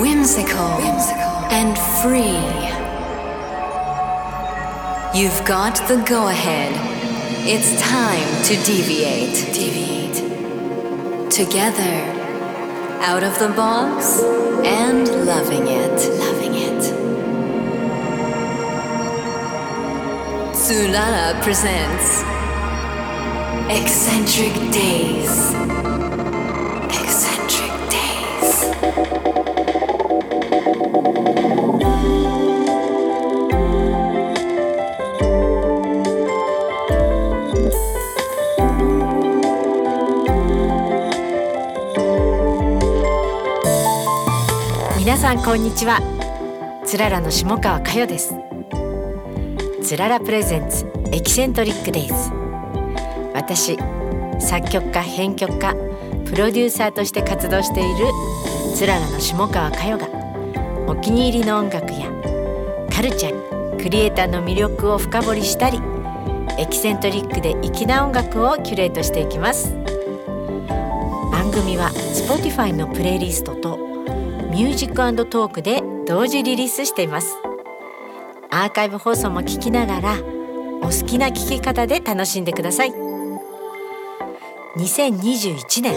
Whimsical, whimsical and free. You've got the go ahead. It's time to deviate. Deviate. Together. Out of the box and loving it. Loving it. Tsurara presents Eccentric Days. Eccentric Days. 皆さんこんにちはつららの下川佳代ですつららプレゼンツエキセントリックデイズ私作曲家編曲家プロデューサーとして活動しているつららの下川佳代がお気に入りの音楽やカルチャークリエイターの魅力を深掘りしたりエキセントリックで粋な音楽をキュレートしていきます。番組は Spotify のプレイリストとミュージックトークで同時リリースしています。アーカイブ放送も聞きながらお好きな聞き方で楽しんでください。2021年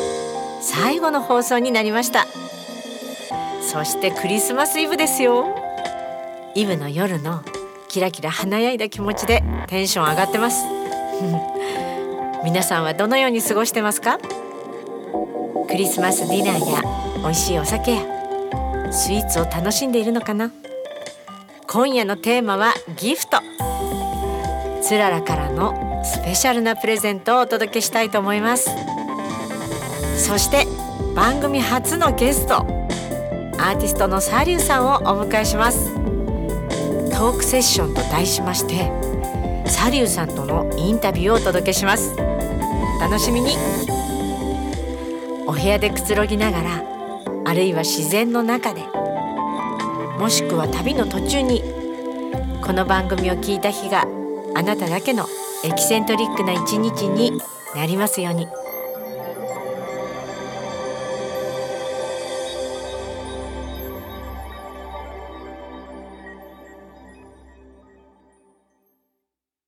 最後の放送になりました。そしてクリスマスイブですよ。イブの夜のキラキラ華やいだ気持ちでテンション上がってます。皆さんはどのように過ごしてますか？クリスマスディナーや美味しいお酒やスイーツを楽しんでいるのかな？今夜のテーマはギフト。つららからのスペシャルなプレゼントをお届けしたいと思います。そして番組初のゲストアーティストのサリューさんをお迎えします。トークセッションと題しましてサリューさんとのインタビューをお届けします。楽しみに。お部屋でくつろぎながらあるいは自然の中でもしくは旅の途中にこの番組を聞いた日があなただけのエキセントリックな一日になりますように。